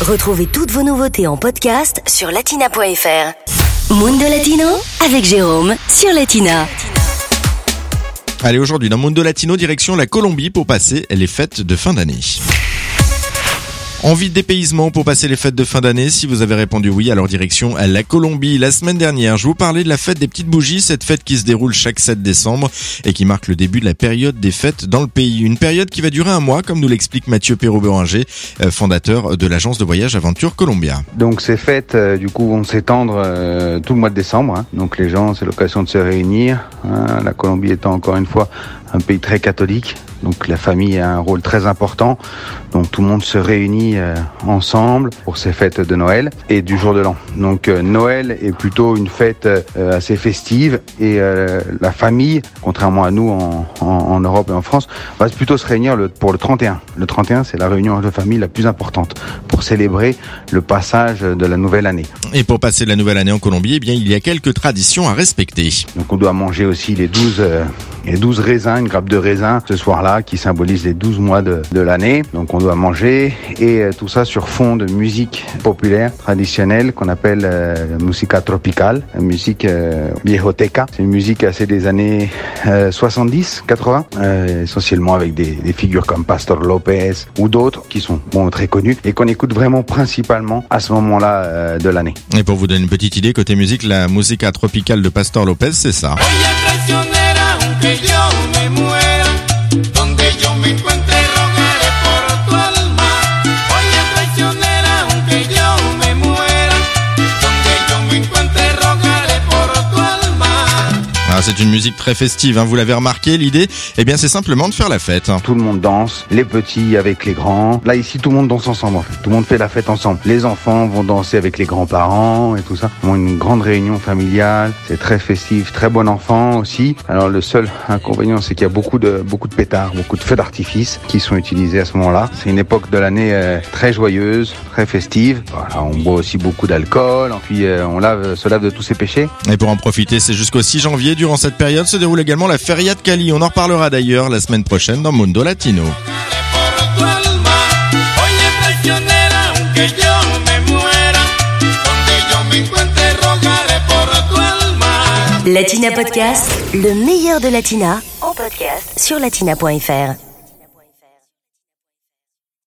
Retrouvez toutes vos nouveautés en podcast sur latina.fr. Mundo Latino avec Jérôme sur Latina. Allez, aujourd'hui dans Mundo Latino, direction la Colombie pour passer les fêtes de fin d'année. Envie de dépaysement pour passer les fêtes de fin d'année Si vous avez répondu oui, alors direction à la Colombie. La semaine dernière, je vous parlais de la fête des petites bougies, cette fête qui se déroule chaque 7 décembre et qui marque le début de la période des fêtes dans le pays. Une période qui va durer un mois, comme nous l'explique Mathieu Perrault-Beringer, euh, fondateur de l'agence de voyage Aventure Colombia. Donc ces fêtes, euh, du coup, vont s'étendre euh, tout le mois de décembre. hein. Donc les gens, c'est l'occasion de se réunir. hein. La Colombie étant encore une fois un pays très catholique, donc la famille a un rôle très important. Donc tout le monde se réunit euh, ensemble pour ces fêtes de Noël et du jour de l'an. Donc euh, Noël est plutôt une fête euh, assez festive et euh, la famille, contrairement à nous en, en- en Europe et en France, va plutôt se réunir le, pour le 31. Le 31, c'est la réunion de famille la plus importante pour célébrer le passage de la nouvelle année. Et pour passer la nouvelle année en Colombie, eh bien, il y a quelques traditions à respecter. Donc on doit manger aussi les 12, euh, les 12 raisins, une grappe de raisin ce soir-là qui symbolise les 12 mois de, de l'année. Donc on doit manger et euh, tout ça sur fond de musique populaire traditionnelle qu'on appelle euh, musica tropical, musique euh, viejoteca. C'est une musique assez des années euh, 70, 80, euh, essentiellement avec des, des figures comme Pastor Lopez ou d'autres qui sont bon, très connus et qu'on écoute vraiment principalement à ce moment-là euh, de l'année. Et pour vous donner une petite idée, côté musique, la musica tropicale de Pastor Lopez, c'est ça. C'est une musique très festive, hein, vous l'avez remarqué. L'idée, eh bien, c'est simplement de faire la fête. Tout le monde danse, les petits avec les grands. Là ici, tout le monde danse ensemble en fait. Tout le monde fait la fête ensemble. Les enfants vont danser avec les grands-parents et tout ça. Vraiment une grande réunion familiale. C'est très festif, très bon enfant aussi. Alors le seul inconvénient, c'est qu'il y a beaucoup de beaucoup de pétards, beaucoup de feux d'artifice qui sont utilisés à ce moment-là. C'est une époque de l'année euh, très joyeuse, très festive. Voilà, on boit aussi beaucoup d'alcool. Puis euh, on lave, se lave de tous ses péchés. Et pour en profiter, c'est jusqu'au 6 janvier. Durant cette période se déroule également la Feria de Cali. On en reparlera d'ailleurs la semaine prochaine dans Mundo Latino. Latina Podcast, le meilleur de Latina en podcast sur latina.fr.